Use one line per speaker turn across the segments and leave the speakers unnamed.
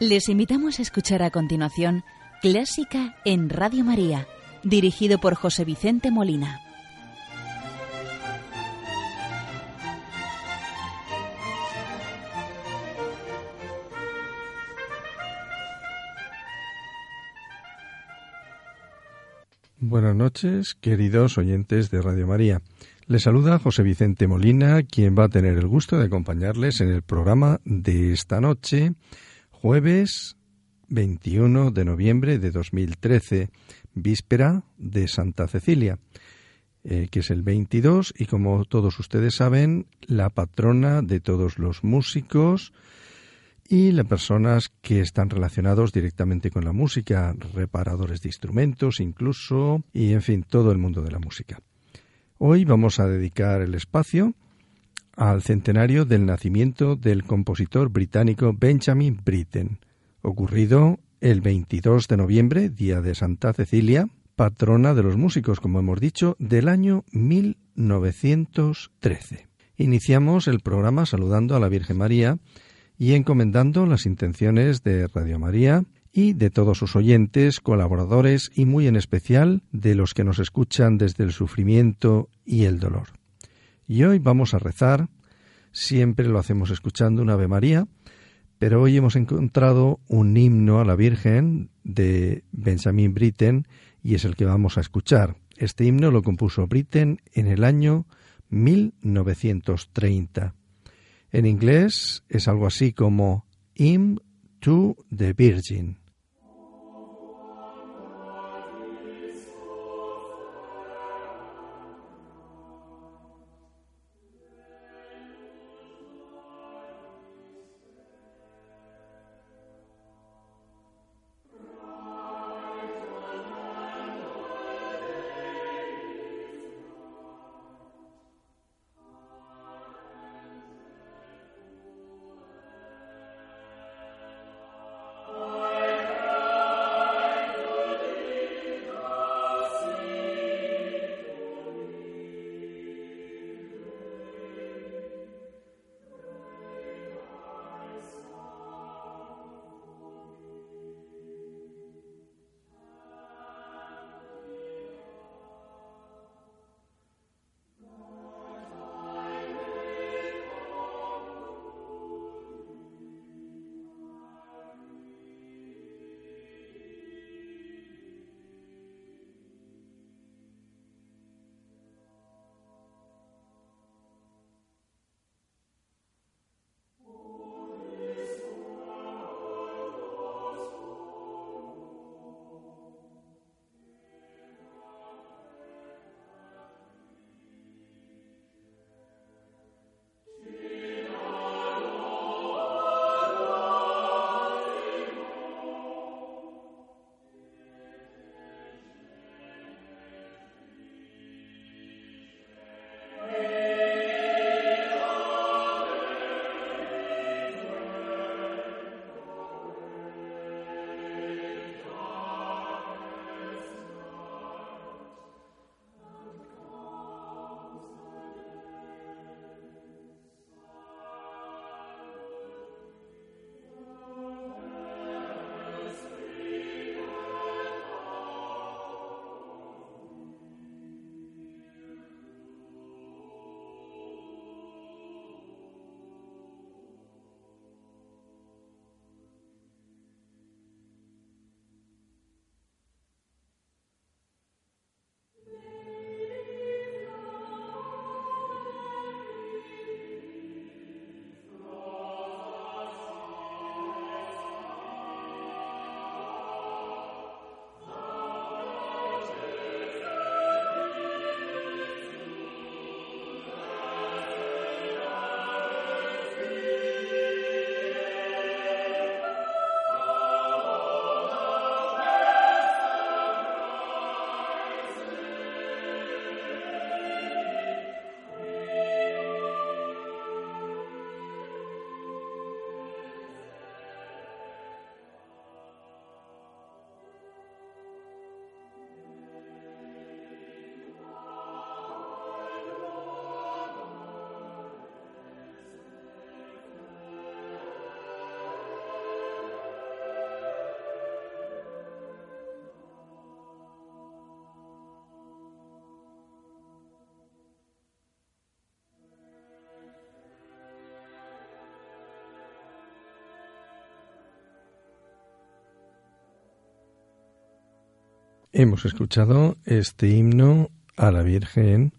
Les invitamos a escuchar a continuación Clásica en Radio María, dirigido por José Vicente Molina.
Buenas noches, queridos oyentes de Radio María. Les saluda José Vicente Molina, quien va a tener el gusto de acompañarles en el programa de esta noche Jueves 21 de noviembre de 2013, víspera de Santa Cecilia, eh, que es el 22 y como todos ustedes saben, la patrona de todos los músicos y las personas que están relacionados directamente con la música, reparadores de instrumentos incluso, y en fin, todo el mundo de la música. Hoy vamos a dedicar el espacio al centenario del nacimiento del compositor británico Benjamin Britten, ocurrido el 22 de noviembre, día de Santa Cecilia, patrona de los músicos, como hemos dicho, del año 1913. Iniciamos el programa saludando a la Virgen María y encomendando las intenciones de Radio María y de todos sus oyentes, colaboradores y muy en especial de los que nos escuchan desde el sufrimiento y el dolor. Y hoy vamos a rezar, siempre lo hacemos escuchando un Ave María, pero hoy hemos encontrado un himno a la Virgen de Benjamin Britten y es el que vamos a escuchar. Este himno lo compuso Britten en el año 1930. En inglés es algo así como Hymn to the Virgin. Amen. Hemos escuchado este himno a la Virgen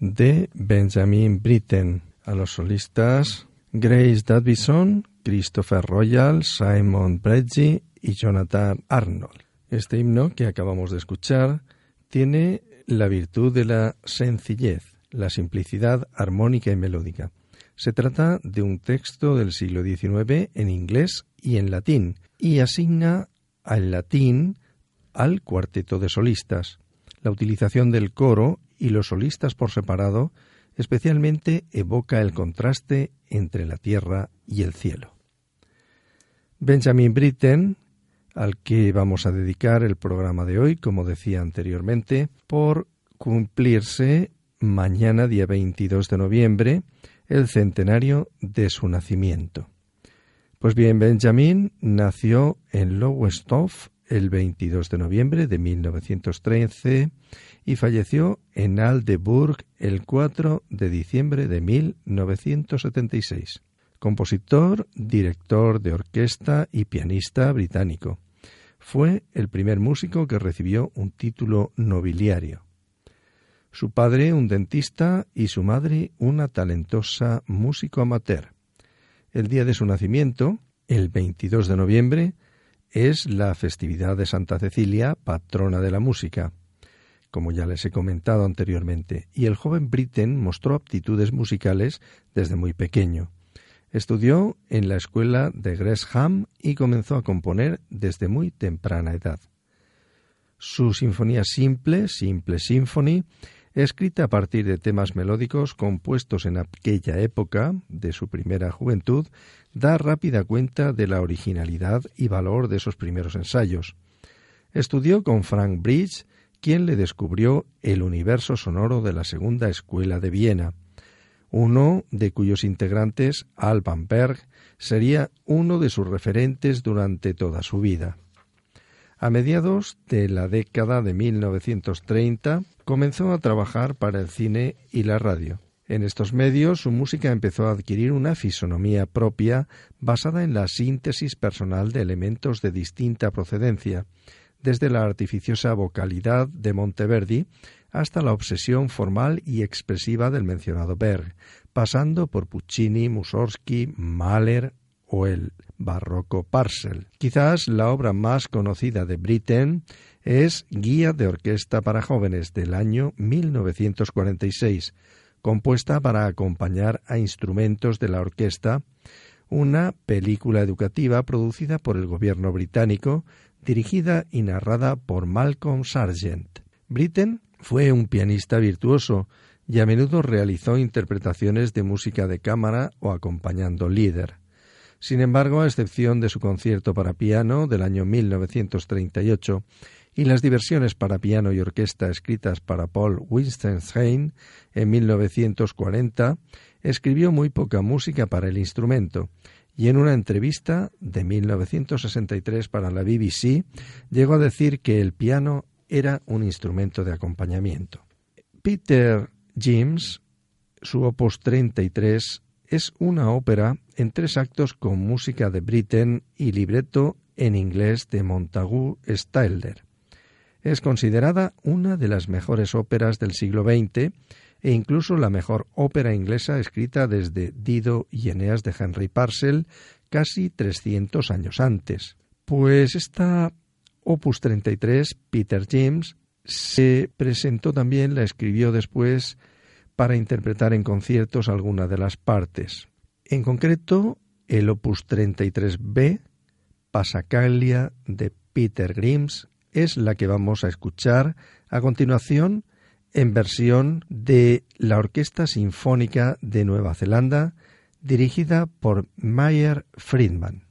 de Benjamin Britten, a los solistas Grace Davison, Christopher Royal, Simon Breggy y Jonathan Arnold. Este himno que acabamos de escuchar tiene la virtud de la sencillez, la simplicidad armónica y melódica. Se trata de un texto del siglo XIX en inglés y en latín, y asigna al latín al cuarteto de solistas. La utilización del coro y los solistas por separado especialmente evoca el contraste entre la tierra y el cielo. Benjamin Britten, al que vamos a dedicar el programa de hoy, como decía anteriormente, por cumplirse mañana día 22 de noviembre el centenario de su nacimiento. Pues bien, Benjamin nació en Lowestoft el 22 de noviembre de 1913 y falleció en Aldeburg el 4 de diciembre de 1976. Compositor, director de orquesta y pianista británico. Fue el primer músico que recibió un título nobiliario. Su padre un dentista y su madre una talentosa músico amateur. El día de su nacimiento, el 22 de noviembre, es la festividad de Santa Cecilia, patrona de la música, como ya les he comentado anteriormente, y el joven Britten mostró aptitudes musicales desde muy pequeño. Estudió en la escuela de Gresham y comenzó a componer desde muy temprana edad. Su sinfonía simple, Simple Symphony, escrita a partir de temas melódicos compuestos en aquella época de su primera juventud, da rápida cuenta de la originalidad y valor de esos primeros ensayos. Estudió con Frank Bridge, quien le descubrió el universo sonoro de la Segunda Escuela de Viena, uno de cuyos integrantes, Alban Berg, sería uno de sus referentes durante toda su vida. A mediados de la década de 1930 comenzó a trabajar para el cine y la radio. En estos medios su música empezó a adquirir una fisonomía propia basada en la síntesis personal de elementos de distinta procedencia, desde la artificiosa vocalidad de Monteverdi hasta la obsesión formal y expresiva del mencionado Berg, pasando por Puccini, Mussorgsky, Mahler o el barroco Parcel. Quizás la obra más conocida de Britten es Guía de Orquesta para Jóvenes del año 1946, compuesta para acompañar a instrumentos de la orquesta, una película educativa producida por el gobierno británico, dirigida y narrada por Malcolm Sargent. Britten fue un pianista virtuoso y a menudo realizó interpretaciones de música de cámara o acompañando líder. Sin embargo, a excepción de su concierto para piano del año 1938 y las diversiones para piano y orquesta escritas para Paul Wittgenstein en 1940, escribió muy poca música para el instrumento y en una entrevista de 1963 para la BBC llegó a decir que el piano era un instrumento de acompañamiento. Peter James, su opus 33, es una ópera en tres actos con música de Britten y libreto en inglés de Montagu Stilder. Es considerada una de las mejores óperas del siglo XX e incluso la mejor ópera inglesa escrita desde Dido y Eneas de Henry Parcel casi 300 años antes. Pues esta Opus 33, Peter James, se presentó también, la escribió después para interpretar en conciertos alguna de las partes. En concreto, el Opus 33b, Pasacaglia de Peter Grims, es la que vamos a escuchar a continuación en versión de la Orquesta Sinfónica de Nueva Zelanda, dirigida por Meyer Friedman.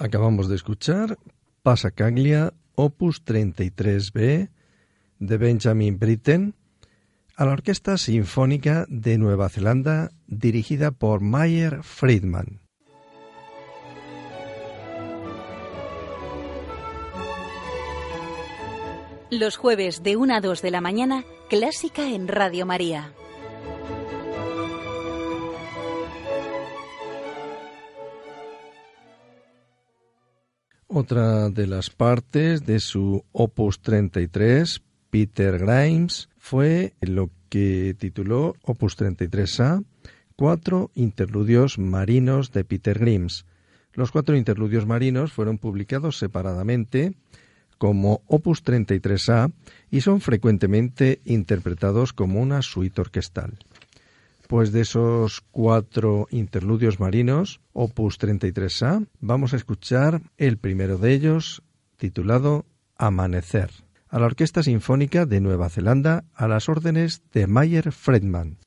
Acabamos de escuchar Pasacaglia, opus 33b, de Benjamin Britten, a la Orquesta Sinfónica de Nueva Zelanda, dirigida por Mayer Friedman.
Los jueves de 1 a 2 de la mañana, clásica en Radio María.
Otra de las partes de su Opus 33, Peter Grimes, fue lo que tituló Opus 33A, Cuatro Interludios Marinos de Peter Grimes. Los cuatro interludios marinos fueron publicados separadamente como Opus 33A y son frecuentemente interpretados como una suite orquestal. Pues de esos cuatro interludios marinos, opus 33A, vamos a escuchar el primero de ellos, titulado Amanecer, a la Orquesta Sinfónica de Nueva Zelanda a las órdenes de Mayer Fredman.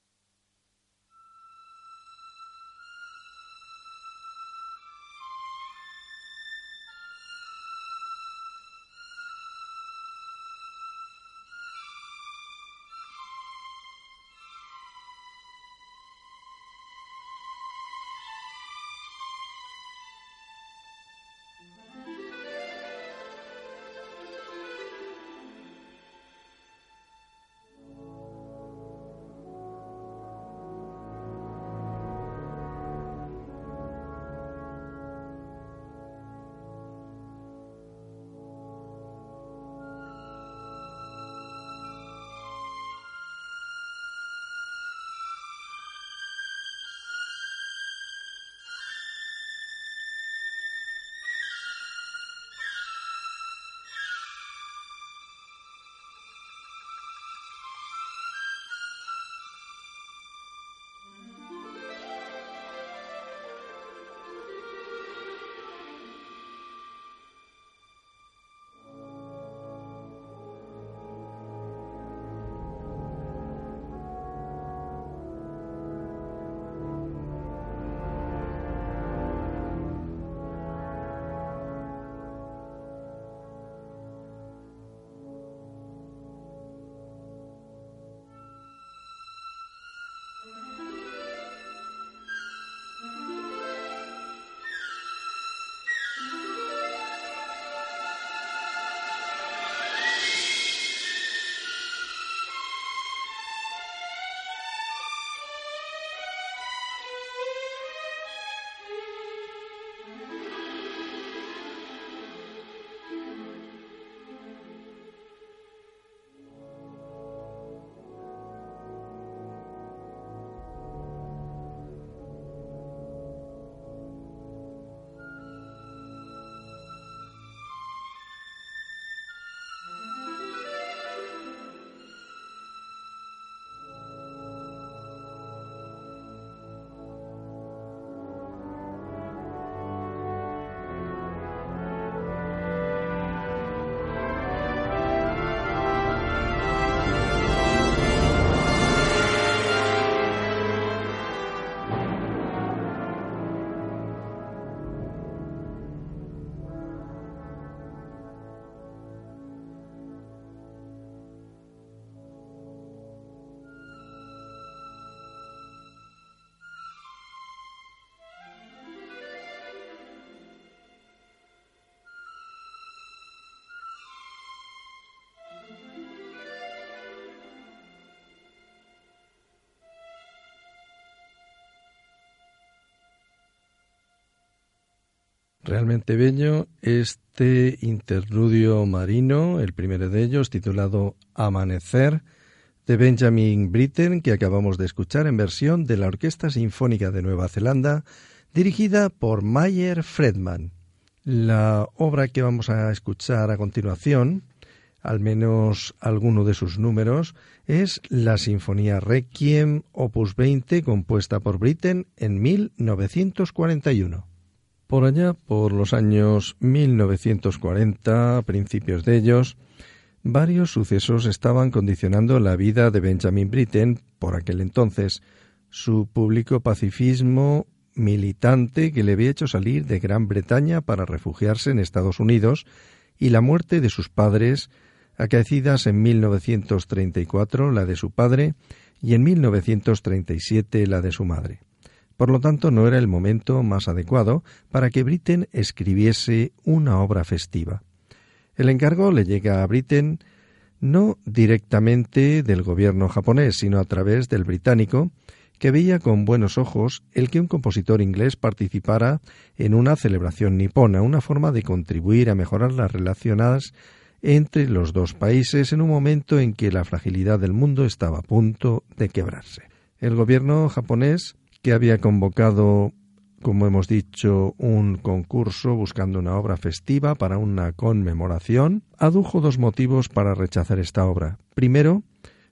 Realmente bello este interludio marino, el primero de ellos, titulado Amanecer, de Benjamin Britten, que acabamos de escuchar en versión de la Orquesta Sinfónica de Nueva Zelanda, dirigida por Mayer Fredman. La obra que vamos a escuchar a continuación, al menos alguno de sus números, es la Sinfonía Requiem Opus 20, compuesta por Britten en 1941. Por allá, por los años 1940, principios de ellos, varios sucesos estaban condicionando la vida de Benjamin Britten por aquel entonces. Su público pacifismo militante que le había hecho salir de Gran Bretaña para refugiarse en Estados Unidos y la muerte de sus padres, acaecidas en 1934 la de su padre y en 1937 la de su madre. Por lo tanto, no era el momento más adecuado para que Britten escribiese una obra festiva. El encargo le llega a Britten no directamente del gobierno japonés, sino a través del británico, que veía con buenos ojos el que un compositor inglés participara en una celebración nipona, una forma de contribuir a mejorar las relaciones entre los dos países en un momento en que la fragilidad del mundo estaba a punto de quebrarse. El gobierno japonés, que había convocado, como hemos dicho, un concurso buscando una obra festiva para una conmemoración, adujo dos motivos para rechazar esta obra. Primero,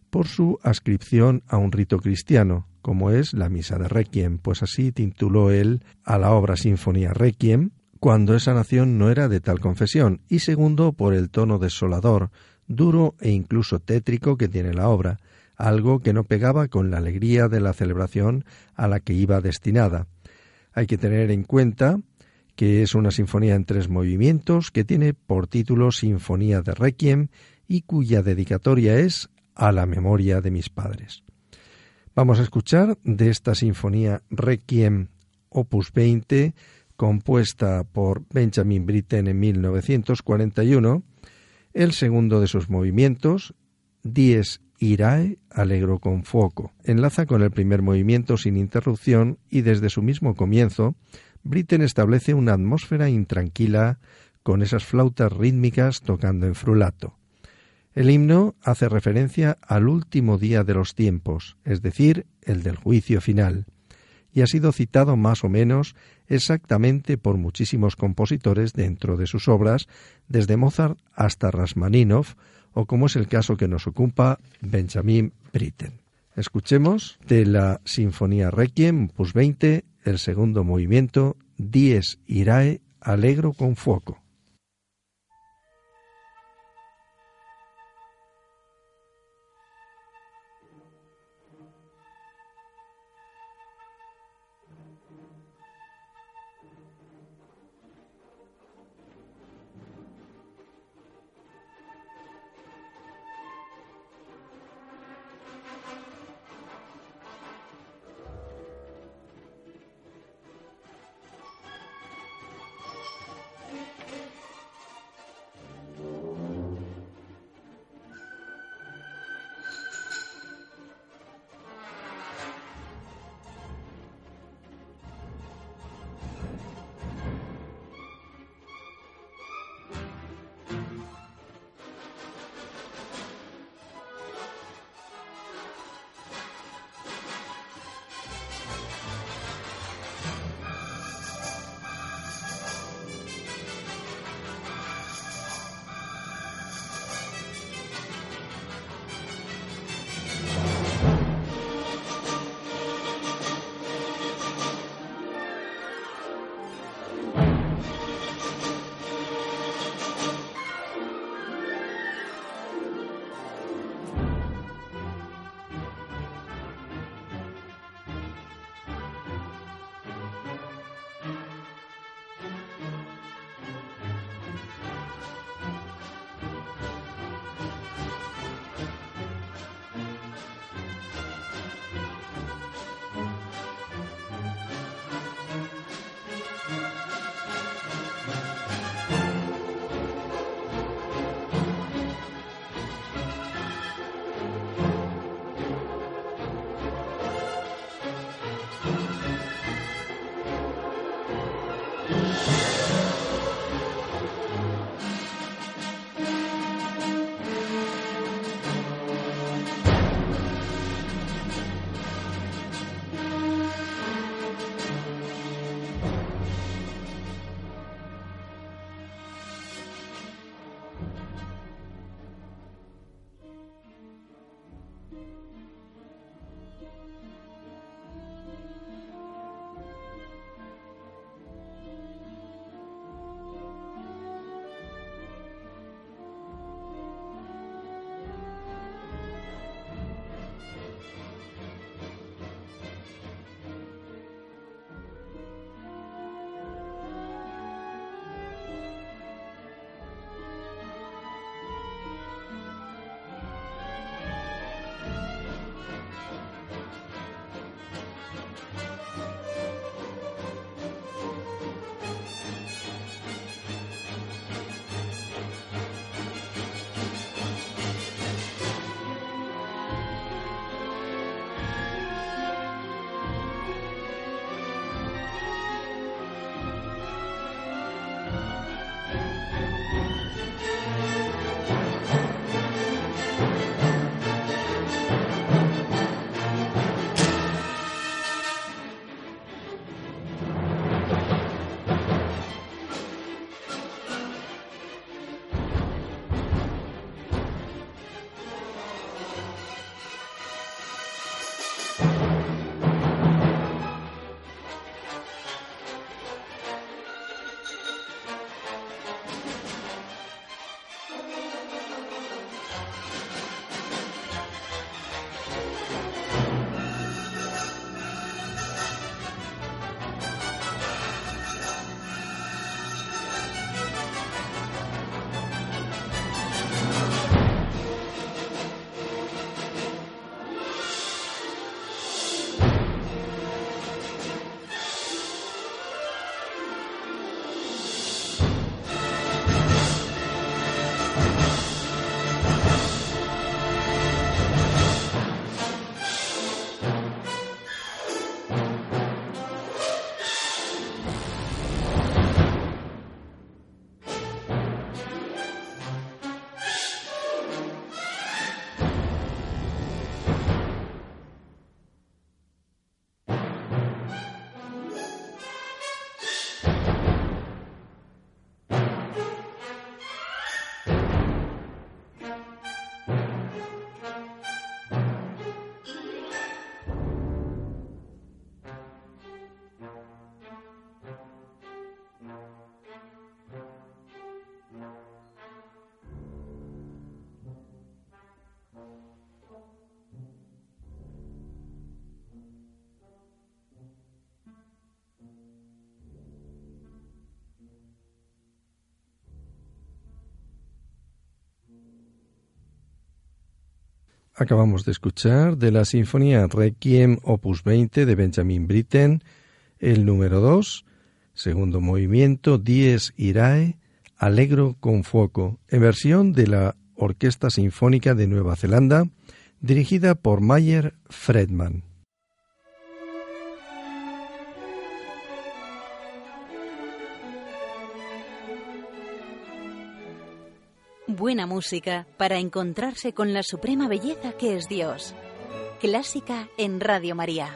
por su ascripción a un rito cristiano, como es la misa de Requiem, pues así tituló él a la obra Sinfonía Requiem, cuando esa nación no era de tal confesión, y segundo por el tono desolador, duro e incluso tétrico que tiene la obra, algo que no pegaba con la alegría de la celebración a la que iba destinada. Hay que tener en cuenta que es una sinfonía en tres movimientos que tiene por título Sinfonía de Requiem y cuya dedicatoria es a la memoria de mis padres. Vamos a escuchar de esta sinfonía Requiem Opus 20 compuesta por Benjamin Britten en 1941, el segundo de sus movimientos, Dies Irae, Alegro con Fuoco. Enlaza con el primer movimiento sin interrupción y desde su mismo comienzo, Britten establece una atmósfera intranquila con esas flautas rítmicas tocando en frulato. El himno hace referencia al último día de los tiempos, es decir, el del juicio final y ha sido citado más o menos exactamente por muchísimos compositores dentro de sus obras, desde Mozart hasta Rasmaninov, o como es el caso que nos ocupa Benjamin Britten. Escuchemos de la Sinfonía Requiem, Opus 20, el segundo movimiento, Dies Irae, Alegro con Fuoco. Acabamos de escuchar de la Sinfonía Requiem Opus 20 de Benjamin Britten, el número 2, segundo movimiento Dies Irae, Alegro con Fuoco, en versión de la Orquesta Sinfónica de Nueva Zelanda, dirigida por Mayer Fredman.
Buena música para encontrarse con la suprema belleza que es Dios. Clásica en Radio María.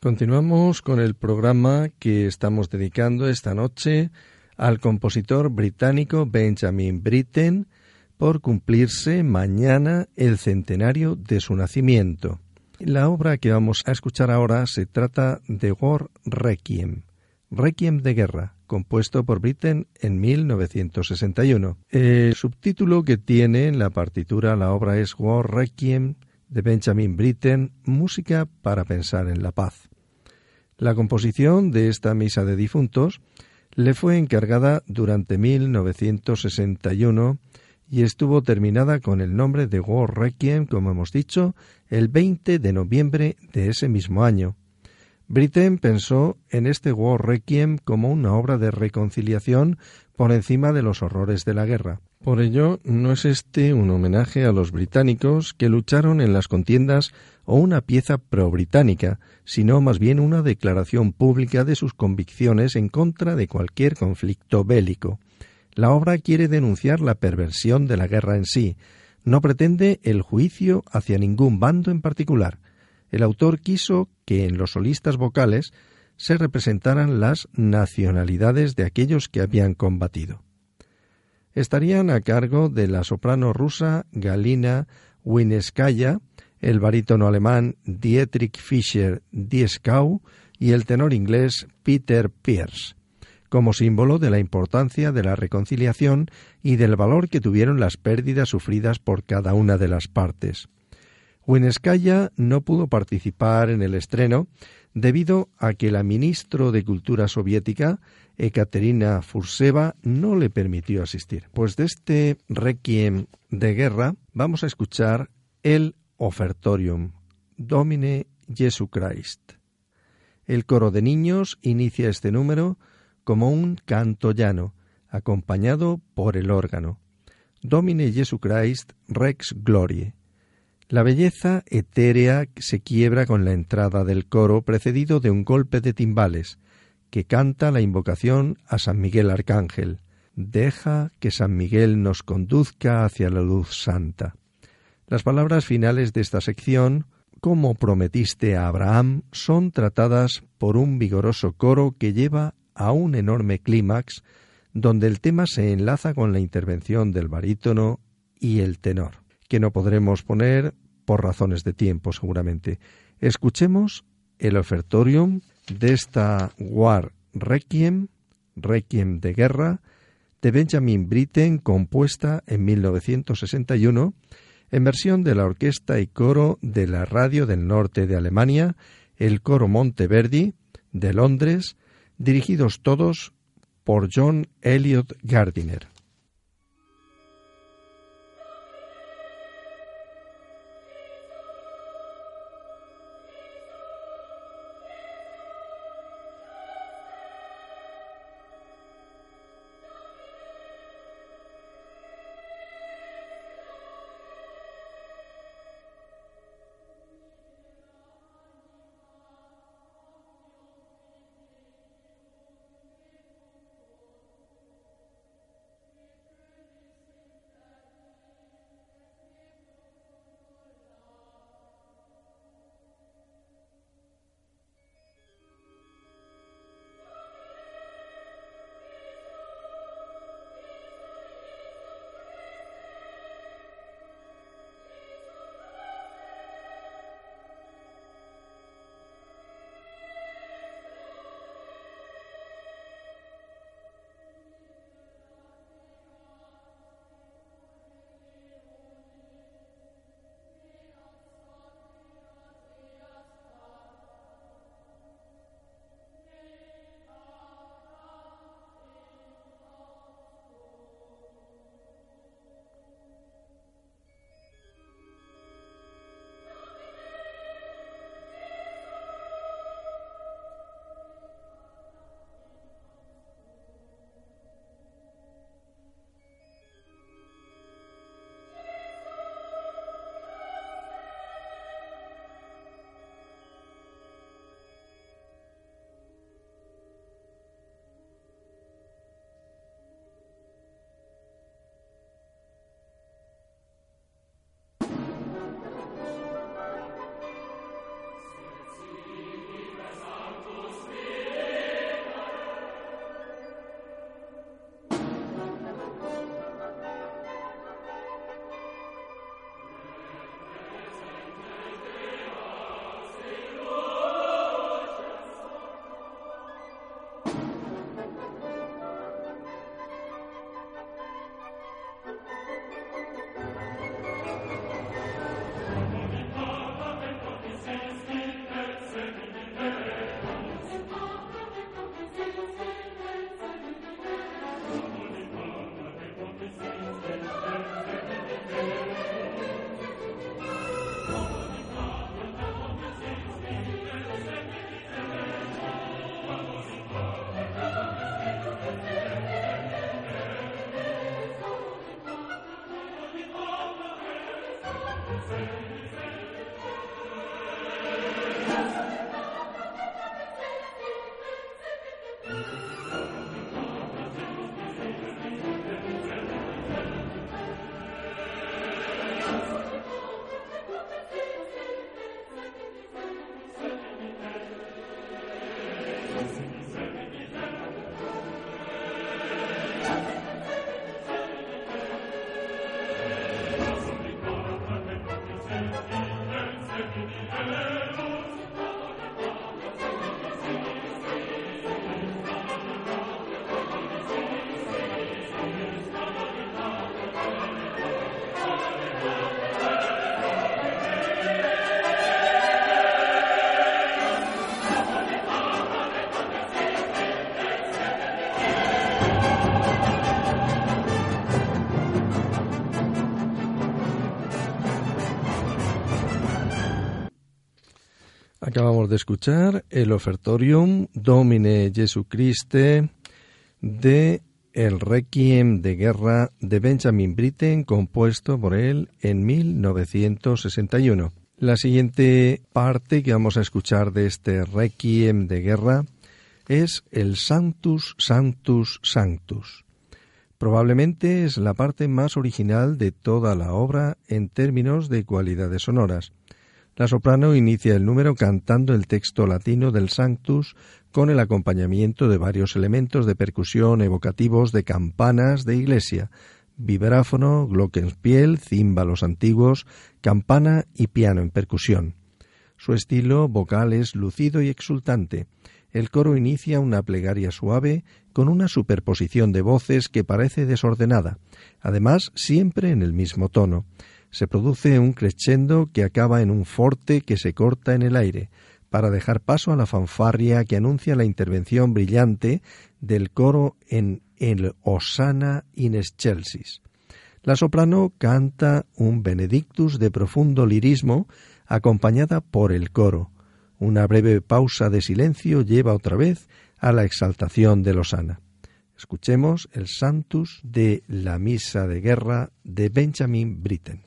Continuamos con el programa que estamos dedicando esta noche al compositor británico Benjamin Britten por cumplirse mañana el centenario de su nacimiento. La obra que vamos a escuchar ahora se trata de War Requiem, Requiem de Guerra, compuesto por Britten en 1961. El subtítulo que tiene en la partitura la obra es War Requiem de Benjamin Britten, música para pensar en la paz. La composición de esta misa de difuntos le fue encargada durante 1961 y estuvo terminada con el nombre de War Requiem, como hemos dicho, el 20 de noviembre de ese mismo año. Britten pensó en este War Requiem como una obra de reconciliación por encima de los horrores de la guerra. Por ello, no es este un homenaje a los británicos que lucharon en las contiendas o una pieza pro-británica, sino más bien una declaración pública de sus convicciones en contra de cualquier conflicto bélico. La obra quiere denunciar la perversión de la guerra en sí, no pretende el juicio hacia ningún bando en particular. El autor quiso que en los solistas vocales se representaran las nacionalidades de aquellos que habían combatido. Estarían a cargo de la soprano rusa Galina Wineskaya, el barítono alemán Dietrich Fischer Dieskau y el tenor inglés Peter Pierce como símbolo de la importancia de la reconciliación y del valor que tuvieron las pérdidas sufridas por cada una de las partes. Wineskaya no pudo participar en el estreno debido a que la ministro de Cultura soviética, Ekaterina Furseva, no le permitió asistir. Pues de este requiem de guerra vamos a escuchar el ofertorium, Domine Jesu Christ. El coro de niños inicia este número como un canto llano, acompañado por el órgano. Domine Jesu Christ Rex Glorie. La belleza etérea se quiebra con la entrada del coro precedido de un golpe de timbales, que canta la invocación a San Miguel Arcángel. Deja que San Miguel nos conduzca hacia la luz santa. Las palabras finales de esta sección, como prometiste a Abraham, son tratadas por un vigoroso coro que lleva a un enorme clímax donde el tema se enlaza con la intervención del barítono y el tenor, que no podremos poner por razones de tiempo seguramente. Escuchemos el ofertorium de esta War Requiem, Requiem de guerra, de Benjamin Britten, compuesta en 1961, en versión de la orquesta y coro de la Radio del Norte de Alemania, el coro Monteverdi de Londres, dirigidos todos por John Elliot Gardiner. De escuchar el ofertorium Domine Jesucriste de el Requiem de Guerra de Benjamin Britten, compuesto por él en 1961. La siguiente parte que vamos a escuchar de este Requiem de Guerra es el Sanctus Sanctus Sanctus. Probablemente es la parte más original de toda la obra en términos de cualidades sonoras. La soprano inicia el número cantando el texto latino del Sanctus con el acompañamiento de varios elementos de percusión evocativos de campanas de iglesia, vibráfono, glockenspiel, címbalos antiguos, campana y piano en percusión. Su estilo vocal es lucido y exultante. El coro inicia una plegaria suave con una superposición de voces que parece desordenada, además siempre en el mismo tono se produce un crescendo que acaba en un forte que se corta en el aire, para dejar paso a la fanfarria que anuncia la intervención brillante del coro en el Osana in excelsis. La soprano canta un Benedictus de profundo lirismo acompañada por el coro. Una breve pausa de silencio lleva otra vez a la exaltación de Osana. Escuchemos el Santus de la Misa de Guerra de Benjamin Britten.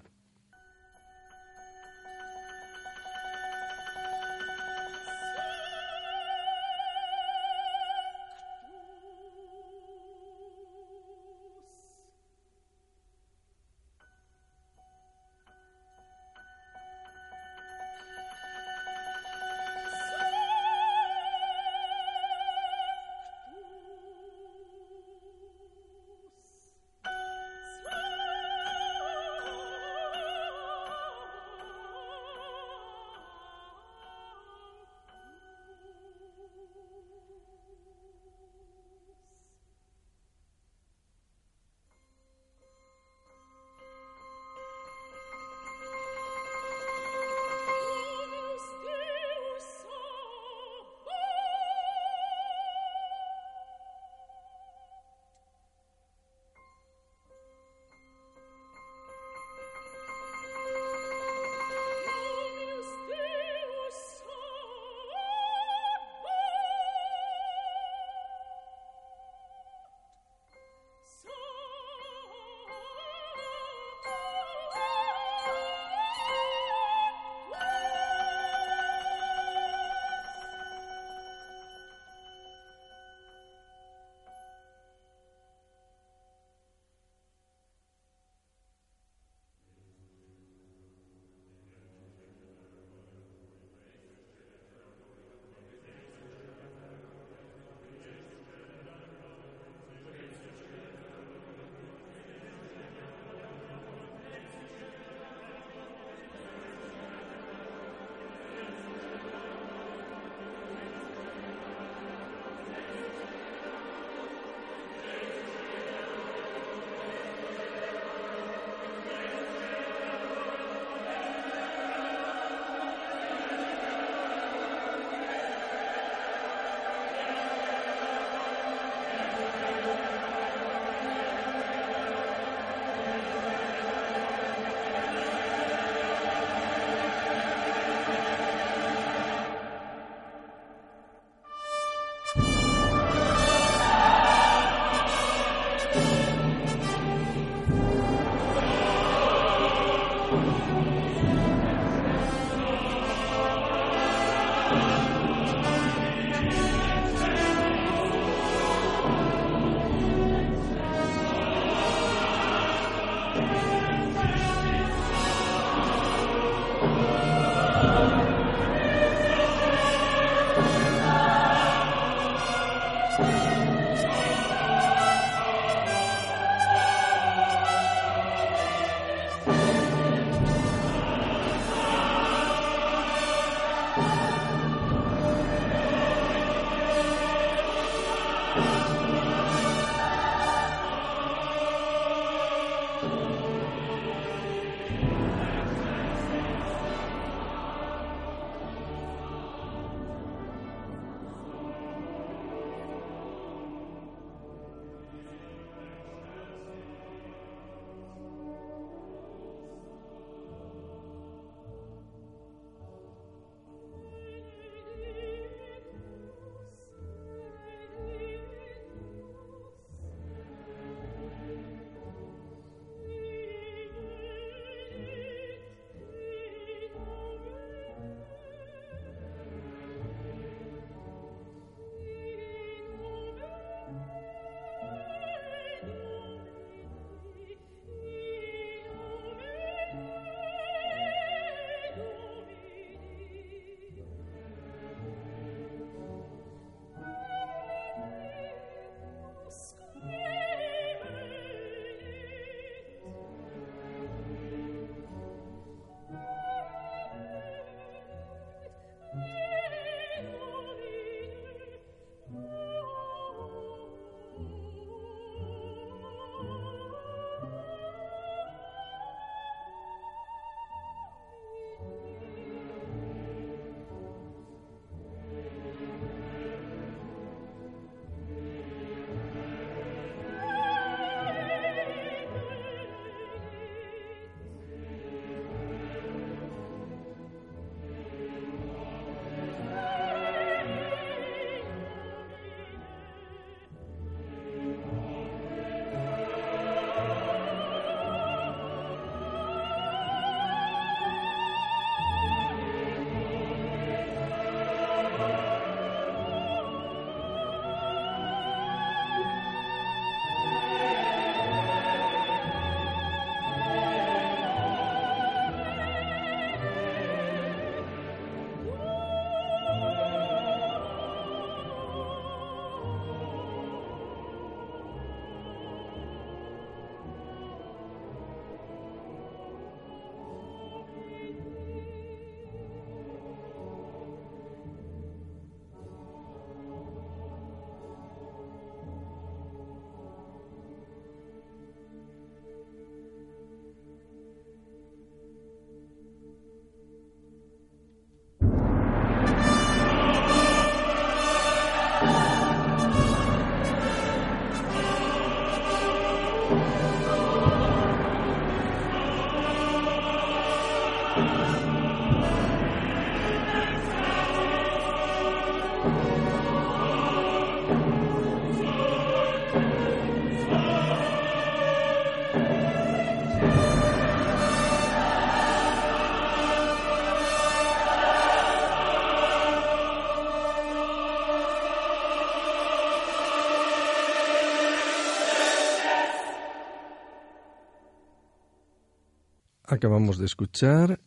Acabamos de escuchar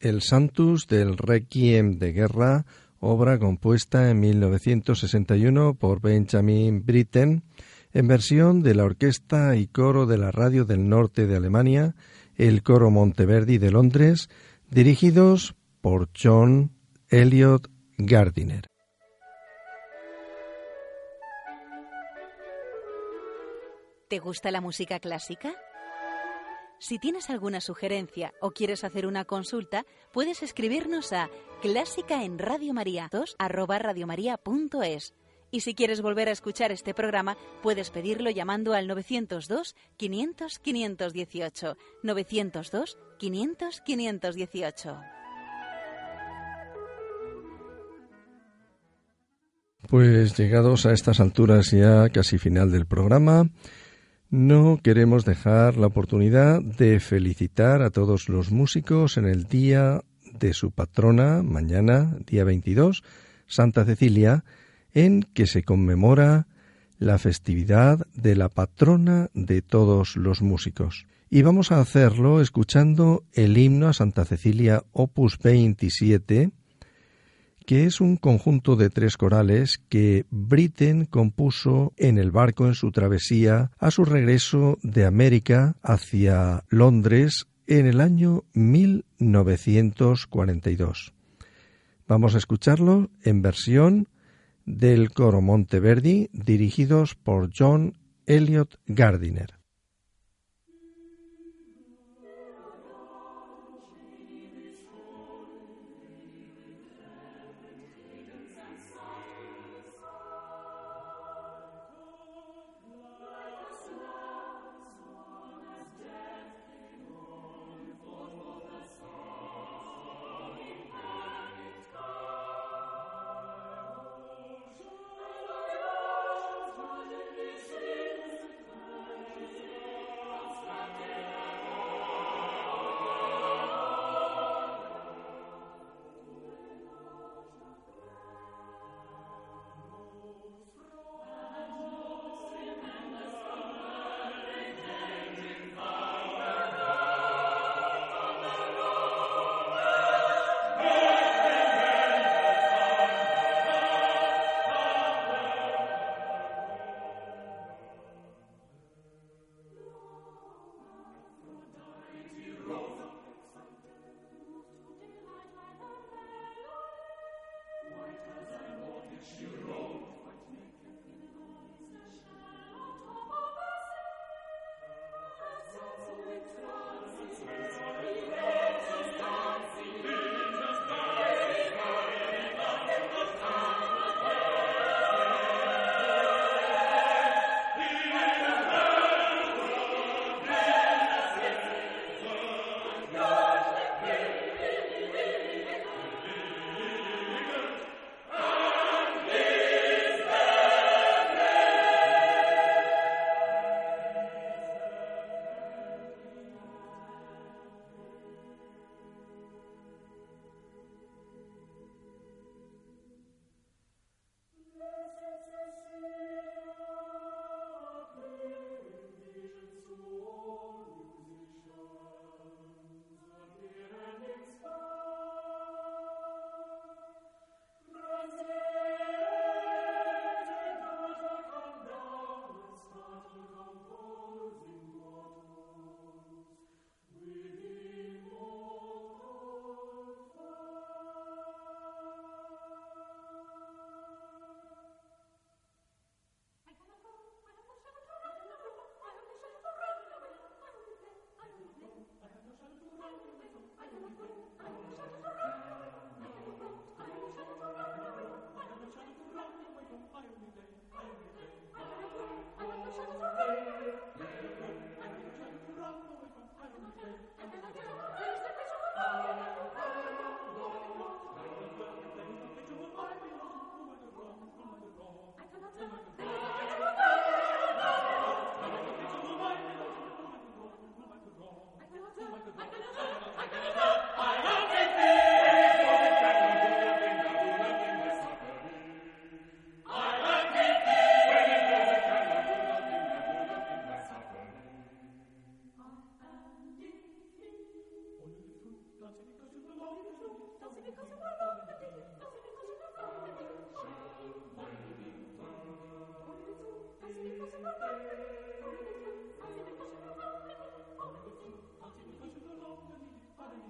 el Santus del Requiem de Guerra, obra compuesta en 1961 por Benjamin Britten, en versión de la Orquesta y Coro de la Radio del Norte de Alemania, el Coro Monteverdi de Londres, dirigidos por John Elliot Gardiner.
¿Te gusta la música clásica? Si tienes alguna sugerencia o quieres hacer una consulta, puedes escribirnos a clásica en Radio María 2 Y si quieres volver a escuchar este programa, puedes pedirlo llamando al 902 500 518. 902 500 518.
Pues llegados a estas alturas ya casi final del programa, no queremos dejar la oportunidad de felicitar a todos los músicos en el día de su patrona, mañana, día 22, Santa Cecilia, en que se conmemora la festividad de la patrona de todos los músicos. Y vamos a hacerlo escuchando el himno a Santa Cecilia opus 27, que es un conjunto de tres corales que Britten compuso en el barco en su travesía a su regreso de América hacia Londres en el año 1942. Vamos a escucharlo en versión del coro Monteverdi dirigidos por John Elliot Gardiner.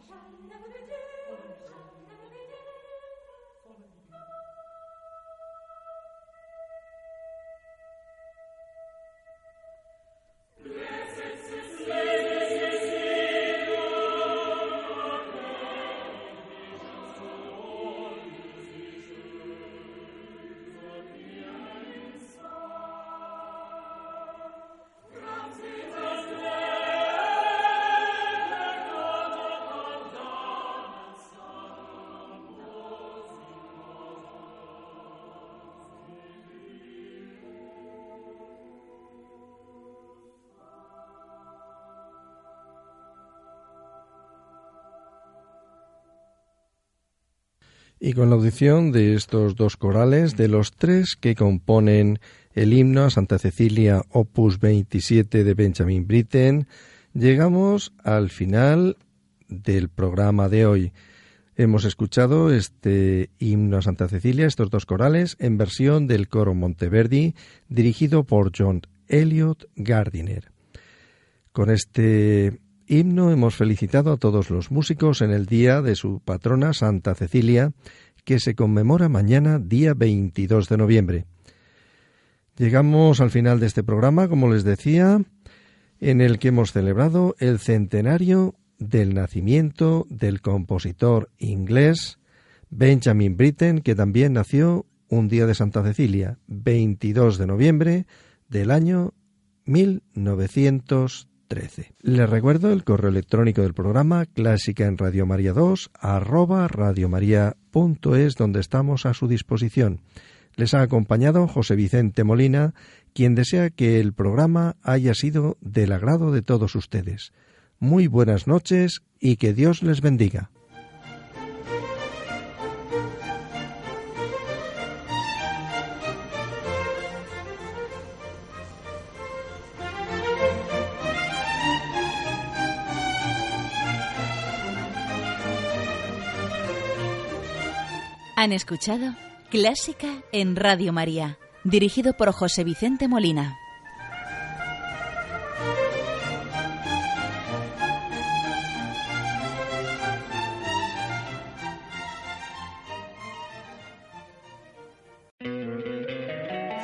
Shall never do. Y con la audición de estos dos corales, de los tres que componen el himno a Santa Cecilia Opus 27 de Benjamin Britten, llegamos al final del programa de hoy. Hemos escuchado este himno a Santa Cecilia, estos dos corales, en versión del coro Monteverdi, dirigido por John Elliot Gardiner. Con este himno hemos felicitado a todos los músicos en el día de su patrona Santa Cecilia, que se conmemora mañana día 22 de noviembre. Llegamos al final de este programa, como les decía, en el que hemos celebrado el centenario del nacimiento del compositor inglés Benjamin Britten, que también nació un día de Santa Cecilia, 22 de noviembre del año 1900 les recuerdo el correo electrónico del programa clásica en Radio María 2 arroba radiomaria.es donde estamos a su disposición. Les ha acompañado José Vicente Molina, quien desea que el programa haya sido del agrado de todos ustedes. Muy buenas noches y que Dios les bendiga.
Han escuchado Clásica en Radio María, dirigido por José Vicente Molina.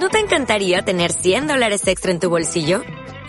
¿No te encantaría tener 100 dólares extra en tu bolsillo?